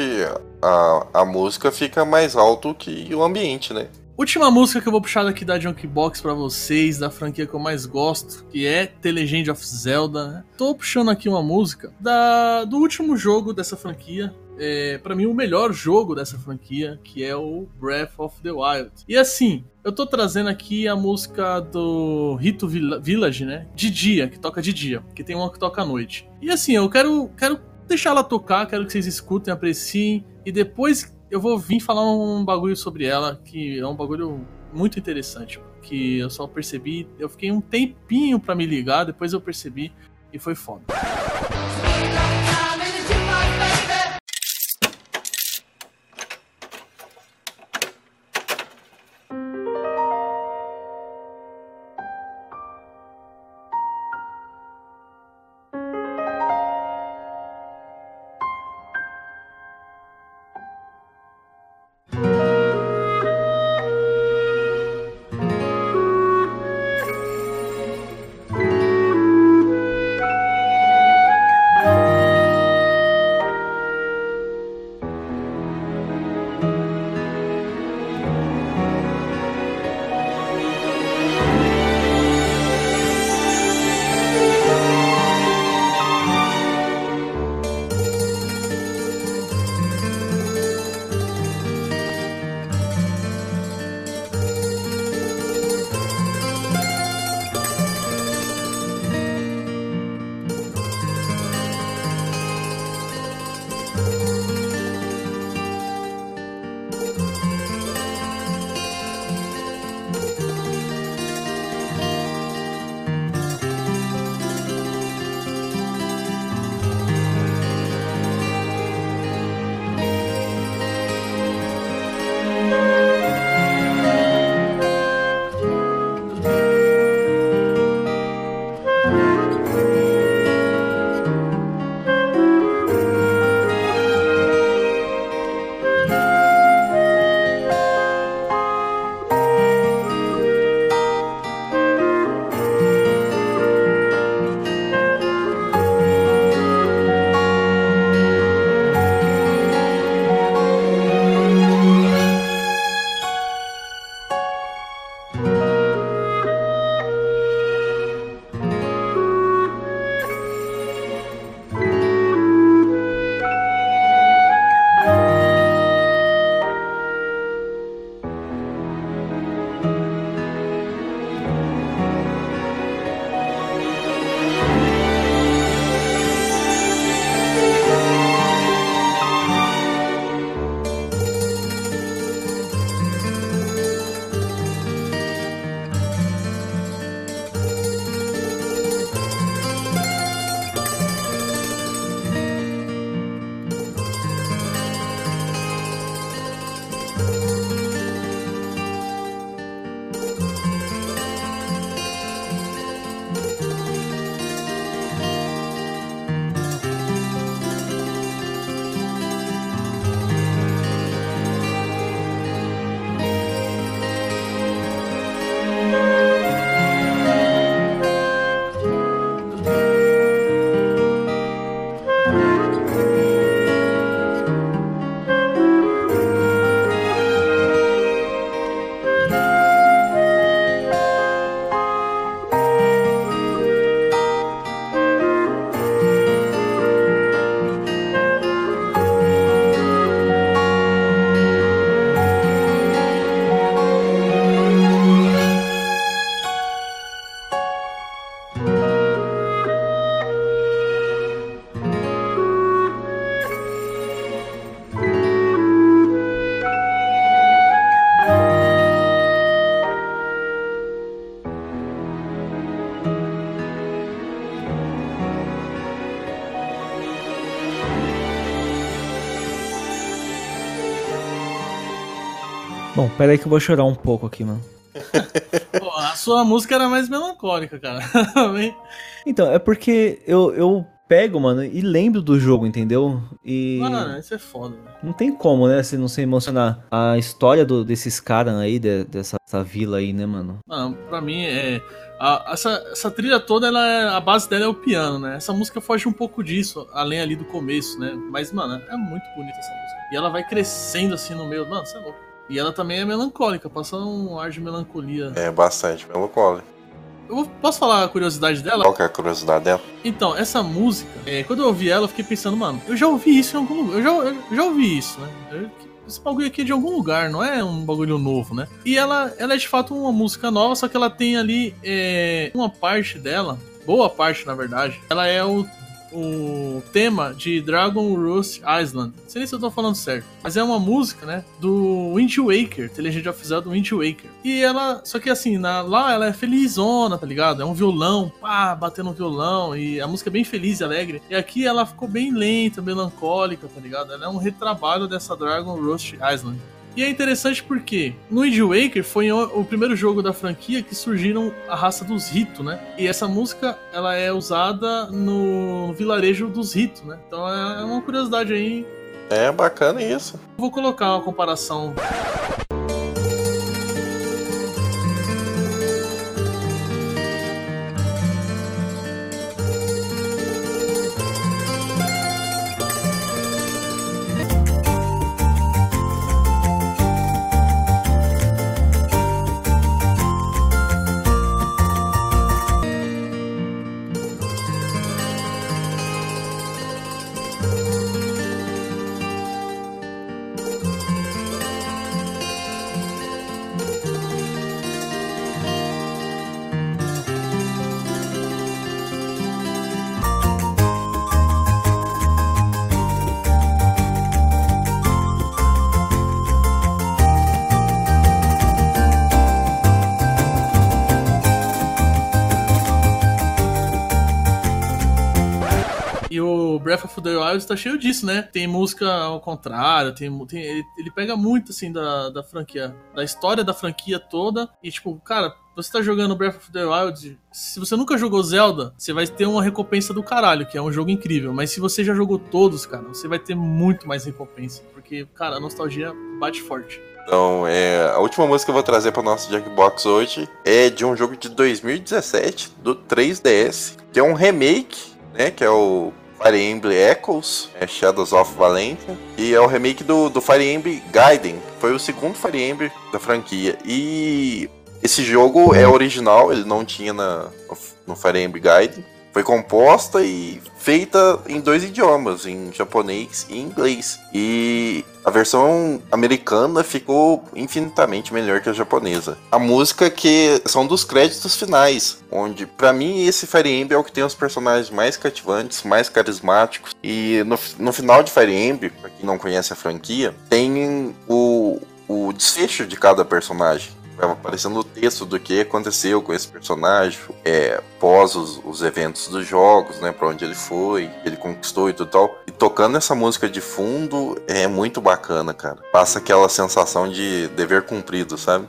a, a música fica mais alto que o ambiente, né? Última música que eu vou puxar daqui da Junkbox pra vocês, da franquia que eu mais gosto, que é The Legend of Zelda. né? Tô puxando aqui uma música da, do último jogo dessa franquia. É, para mim, o melhor jogo dessa franquia, que é o Breath of the Wild. E assim, eu tô trazendo aqui a música do Rito Villa- Village, né? De dia, que toca de dia, que tem uma que toca à noite. E assim, eu quero, quero deixar ela tocar, quero que vocês escutem, apreciem, e depois eu vou vir falar um bagulho sobre ela, que é um bagulho muito interessante, que eu só percebi, eu fiquei um tempinho pra me ligar, depois eu percebi e foi foda. Bom, pera aí que eu vou chorar um pouco aqui, mano. Pô, a sua música era mais melancólica, cara. Então, é porque eu, eu pego, mano, e lembro do jogo, entendeu? E Mano, isso é foda, velho. não tem como, né, se não se emocionar. A história do- desses caras aí, de- dessa, dessa vila aí, né, mano? Mano, pra mim, é. a- essa, essa trilha toda, ela é- a base dela é o piano, né? Essa música foge um pouco disso, além ali do começo, né? Mas, mano, é muito bonita essa música. E ela vai crescendo assim no meio. Mano, você é louco. E ela também é melancólica, passa um ar de melancolia. É bastante melancólico. Eu vou- posso falar a curiosidade dela? Qual que é a curiosidade dela? Então, essa música, é, quando eu ouvi ela, eu fiquei pensando, mano, eu já ouvi isso em algum lugar. Eu já, eu já ouvi isso, né? Eu- esse bagulho aqui é de algum lugar, não é um bagulho novo, né? E ela, ela é de fato uma música nova, só que ela tem ali é, uma parte dela, boa parte na verdade, ela é o, o tema de Dragon Rust Island. Não sei se eu tô falando certo, mas é uma música, né? Do Wind Waker, The Legend of Zelda Wind Waker. E ela, só que assim, na, lá ela é felizona, tá ligado? É um violão, pá, batendo um violão, e a música é bem feliz e alegre. E aqui ela ficou bem lenta, melancólica, tá ligado? Ela é um retrabalho dessa Dragon Rust Island. E é interessante porque no Wind Waker foi o, primeiro jogo da franquia que surgiram a raça dos Rito, né? E essa música ela é usada no vilarejo dos Rito, né? Então é uma curiosidade aí. É bacana isso. Vou colocar uma comparação Wild tá cheio disso, né? Tem música ao contrário, tem, tem- ele, ele pega muito, assim, da, da franquia, da história da franquia toda. E, tipo, cara, você tá jogando Breath of the Wild, se você nunca jogou Zelda, você vai ter uma recompensa do caralho, que é um jogo incrível. Mas se você já jogou todos, cara, você vai ter muito mais recompensa. Porque, cara, a nostalgia bate forte. Então, é, a última música que eu vou trazer para nosso Jackbox hoje é de um jogo de 2017 do 3DS, que é um remake, né? Que é o Fire Emblem Echoes, é Shadows of Valentia, e é o remake do, do Fire Emblem Gaiden. Foi o segundo Fire Emblem da franquia. E esse jogo é original, ele não tinha na, no Fire Emblem Gaiden. Foi composta e feita em dois idiomas, em japonês e inglês. E a versão americana ficou infinitamente melhor que a japonesa. A música que são dos créditos finais, onde pra mim esse Fire Emblem é o que tem os personagens mais cativantes, mais carismáticos. E no, no final de Fire Emblem, pra quem não conhece a franquia, tem o, o desfecho de cada personagem vai aparecendo o texto do que aconteceu com esse personagem é, pós os, os eventos dos jogos, né, para onde ele foi, ele conquistou e tudo tal. E tocando essa música de fundo é muito bacana, cara. Passa aquela sensação de dever cumprido, sabe?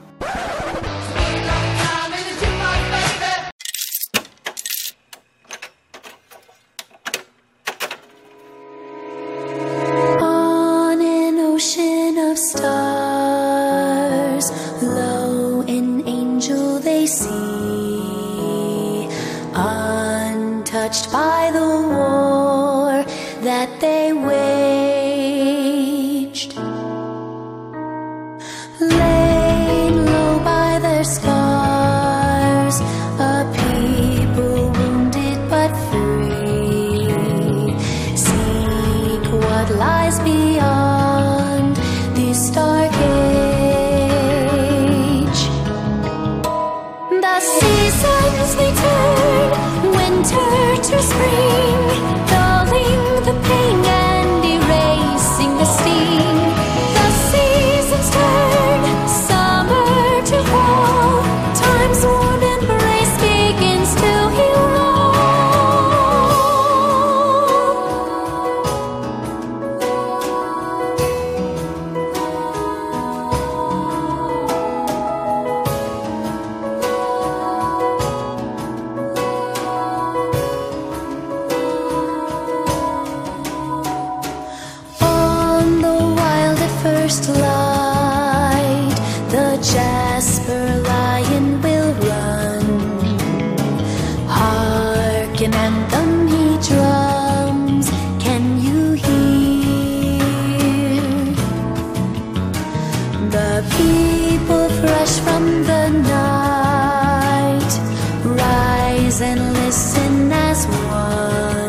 And listen as one.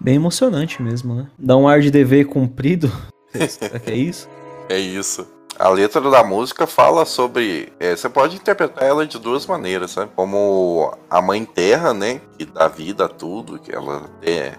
Bem emocionante mesmo, né? Dá um ar de dever cumprido. Será que é isso? É isso. A letra da música fala sobre. é, você pode interpretar ela de duas maneiras, sabe? Como a mãe terra, né? Que dá vida a tudo, que ela é.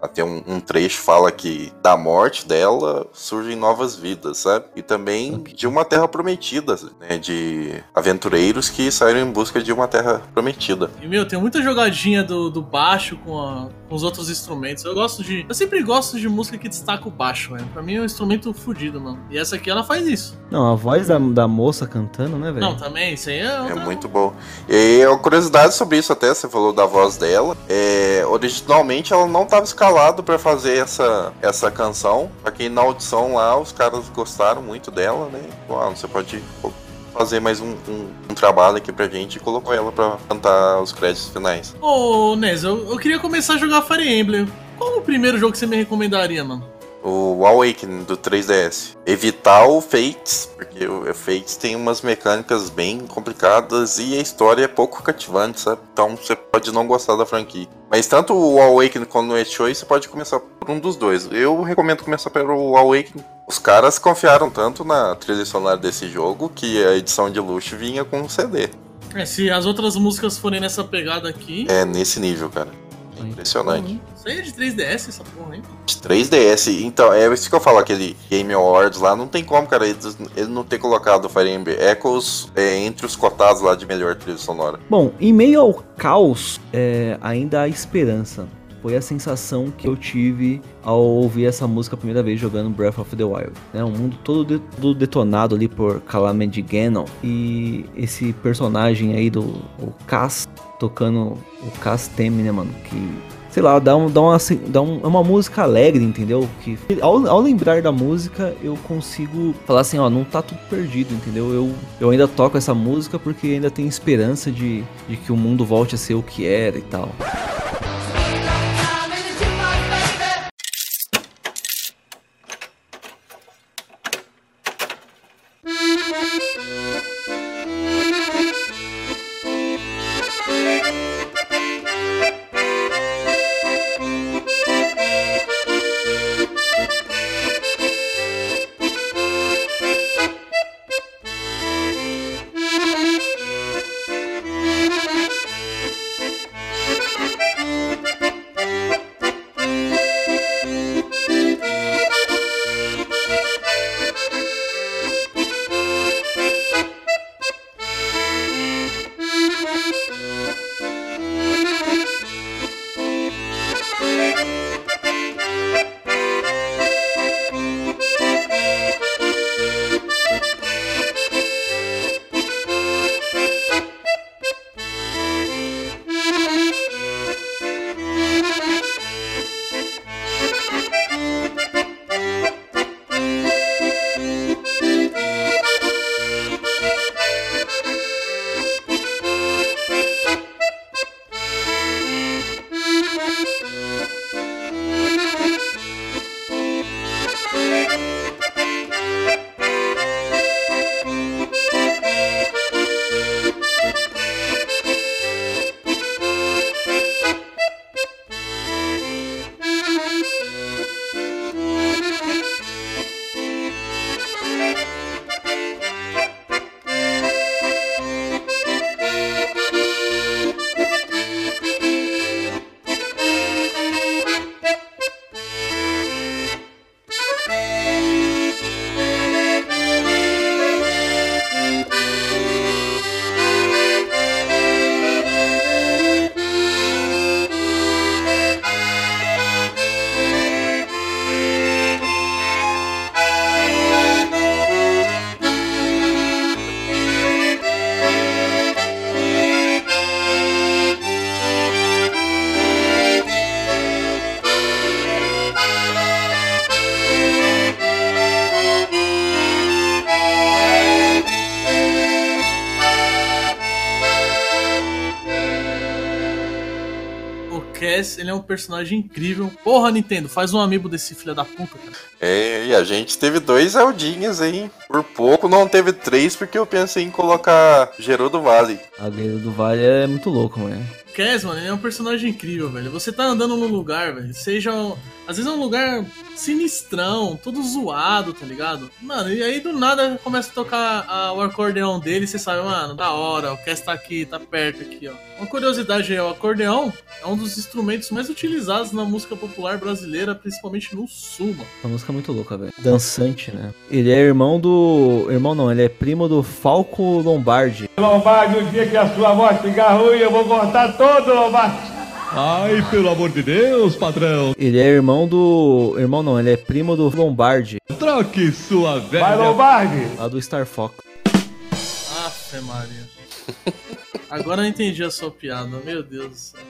Até um, um trecho fala que da morte dela surgem novas vidas, sabe? E também de uma terra prometida, né? De aventureiros que saíram em busca de uma terra prometida. E, meu, tem muita jogadinha do, do baixo com, a- com os outros instrumentos. Eu gosto de. Eu sempre gosto de música que destaca o baixo, velho. Pra mim é um instrumento fodido, mano. E essa aqui ela faz isso. Não, a voz da, da moça cantando, né, velho? Não, também, isso aí é. É outra- muito bom. E a curiosidade sobre isso até, você falou da voz dela. É, originalmente ela não estava escalado para fazer essa, essa canção. Que na audição lá os caras gostaram muito dela, né? Uau, você pode fazer mais um, um- um trabalho aqui pra gente e colocou ela pra cantar os créditos finais. Ô, Nes, eu, eu queria começar a jogar Fire Emblem. Qual o primeiro jogo que você me recomendaria, mano? O Awakening do 3DS. Evitar o Fates, porque o Fates tem umas mecânicas bem complicadas e a história é pouco cativante, sabe? Então você pode não gostar da franquia. Mas tanto o Awakening quanto o Echoy, você pode começar por um dos dois. Eu recomendo começar pelo Awakening. Os caras confiaram tanto na trilha sonora desse jogo que a edição de luxo vinha com um CD. É, se as outras músicas forem nessa pegada aqui. É nesse nível, cara. Impressionante. Isso aí é de 3DS, essa porra, hein? De 3DS, então, é isso que eu falo, aquele Game Awards lá, não tem como, cara, eles, ele não ter colocado o Fire Emblem Echoes é, entre os cotados lá de melhor trilha sonora. Bom, em meio ao caos, é, ainda há esperança. Foi a sensação que eu tive ao ouvir essa música a primeira vez jogando Breath of the Wild. Né? Um mundo todo, de- todo detonado ali por Calamity Ganon. E esse personagem aí do o Cass, tocando o Cass Theme, né, mano? Que, sei lá, dá, um, dá, uma, assim, dá um, é uma música alegre, entendeu? Que ao, ao lembrar da música, eu consigo falar assim, ó, não tá tudo perdido, entendeu? Eu, eu ainda toco essa música porque ainda tenho esperança de, de que o mundo volte a ser o que era e tal. Ele é um personagem incrível. Porra, Nintendo, faz um amiibo desse filho da puta, cara. É, e a gente teve dois Zeldinhas, hein? Por pouco não teve três, porque eu pensei em colocar Gerudo Vale. A Guerreiro do Vale é muito louco, mano. Cass, mano, ele é um personagem incrível, velho. Você tá andando num lugar, velho, seja. Às vezes é um lugar sinistrão, todo zoado, tá ligado? Mano, e aí do nada começa a tocar a- o acordeão dele e você sabe, mano, da hora, o Cass tá aqui, tá perto aqui, ó. Uma curiosidade aí, o acordeão é um dos instrumentos mais utilizados na música popular brasileira, principalmente no sul, mano. Essa música é muito louca, velho. Dançante, né? Ele é irmão do. Irmão não, ele é primo do Falco Lombardi. Lombardi, o dia que a sua voz ficar ruim, eu vou cortar todo, Lombardi. Ai, pelo amor de Deus, patrão. Ele é irmão do. Irmão não, ele é primo do Lombardi, Troque sua Vai, velha. Lombardi. lá do Star Fox. Afe Maria. Agora eu entendi a sua piada, meu Deus do céu.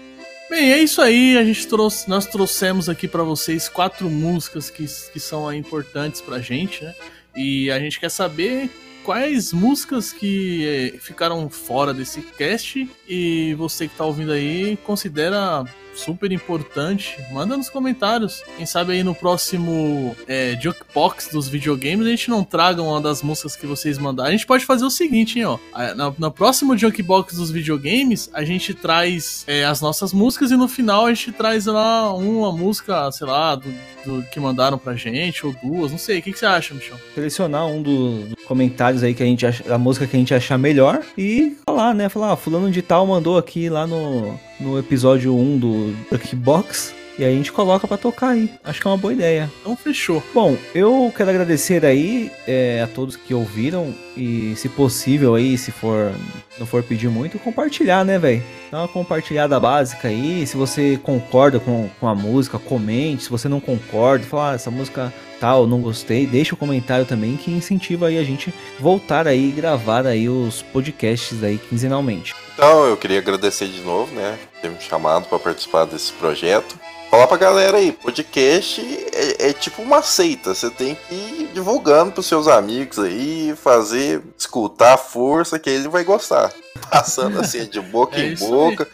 Bem, é isso aí. A gente trouxe, nós trouxemos aqui pra vocês quatro músicas que, que são aí importantes pra gente, né? E a gente quer saber quais músicas que eh, ficaram fora desse cast e você que tá ouvindo aí considera super importante. Manda nos comentários. Quem sabe aí no próximo é, Jukebox dos videogames a gente não traga uma das músicas que vocês mandaram. A gente pode fazer o seguinte, hein, ó. Na, no próximo Jukebox dos videogames a gente traz é, as nossas músicas e no final a gente traz lá uma música, sei lá, do, do que mandaram pra gente, ou duas, não sei. O que, que você acha, Michel? Selecionar um do- dos comentários aí que a gente acha, a música que a gente achar melhor e falar, né? Falar, ah, fulano de tal mandou aqui lá no, no episódio 1 do Duckbox. E aí a gente coloca pra tocar aí. Acho que é uma boa ideia. Então fechou. Bom, eu quero agradecer aí é, a todos que ouviram e, se possível aí, se for não for pedir muito, compartilhar, né, velho? Dá uma compartilhada básica aí. Se você concorda com, com a música, comente. Se você não concorda, fala, ah, essa música tal, não gostei, deixa o comentário também que incentiva aí a gente voltar aí e gravar aí os podcasts aí quinzenalmente. Então, eu queria agradecer de novo, né? por Ter me chamado para participar desse projeto. Falar pra galera aí, podcast é, é tipo uma seita. Você tem que ir divulgando pros seus amigos aí, fazer, escutar a força que ele vai gostar. Passando assim, de boca É em boca.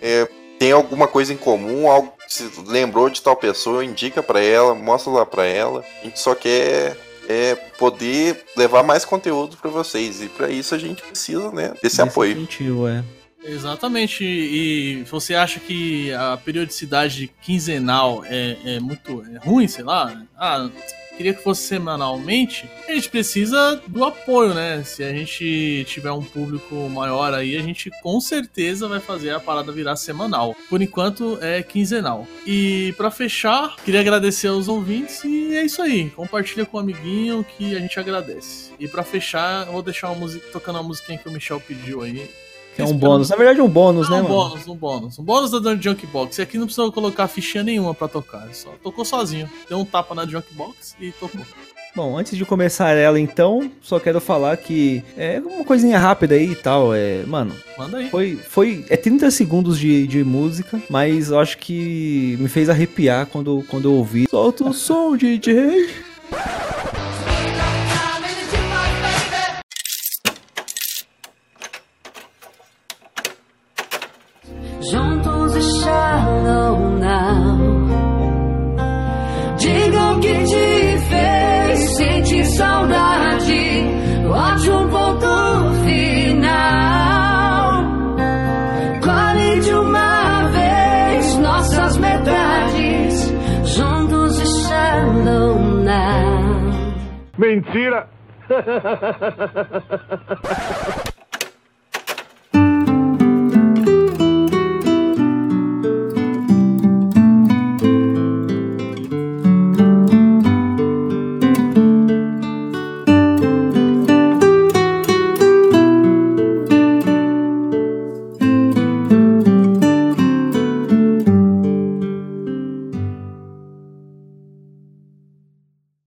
É, tem alguma coisa em comum, algo se lembrou de tal pessoa, indica pra ela, mostra lá pra ela. A gente só quer é, poder levar mais conteúdo pra vocês. E pra isso a gente precisa, né, desse apoio. incentivo, é. Exatamente. E você acha que a periodicidade quinzenal é, é muito é ruim, sei lá? Ah, queria que fosse semanalmente. A gente precisa do apoio, né? Se a gente tiver um público maior aí, a gente com certeza vai fazer a parada virar semanal. Por enquanto é quinzenal. E pra fechar, queria agradecer aos ouvintes e é isso aí. Compartilha com o amiguinho que a gente agradece. E pra fechar, vou deixar uma música tocando a musiquinha que o Michel pediu aí. É um bônus. Na verdade, é um bônus, Não, né, um mano? bônus, um bônus. Um bônus da Junkbox. E aqui não precisou colocar fichinha nenhuma pra tocar. Só tocou sozinho. Deu um tapa na Junkbox e tocou. Bom, antes de começar ela, então, só quero falar que é uma coisinha rápida aí e tal. É, mano, Manda aí. foi, foi é 30 segundos de, de música, mas eu acho que me fez arrepiar quando, quando eu ouvi. Solta o som, DJ. Mentira.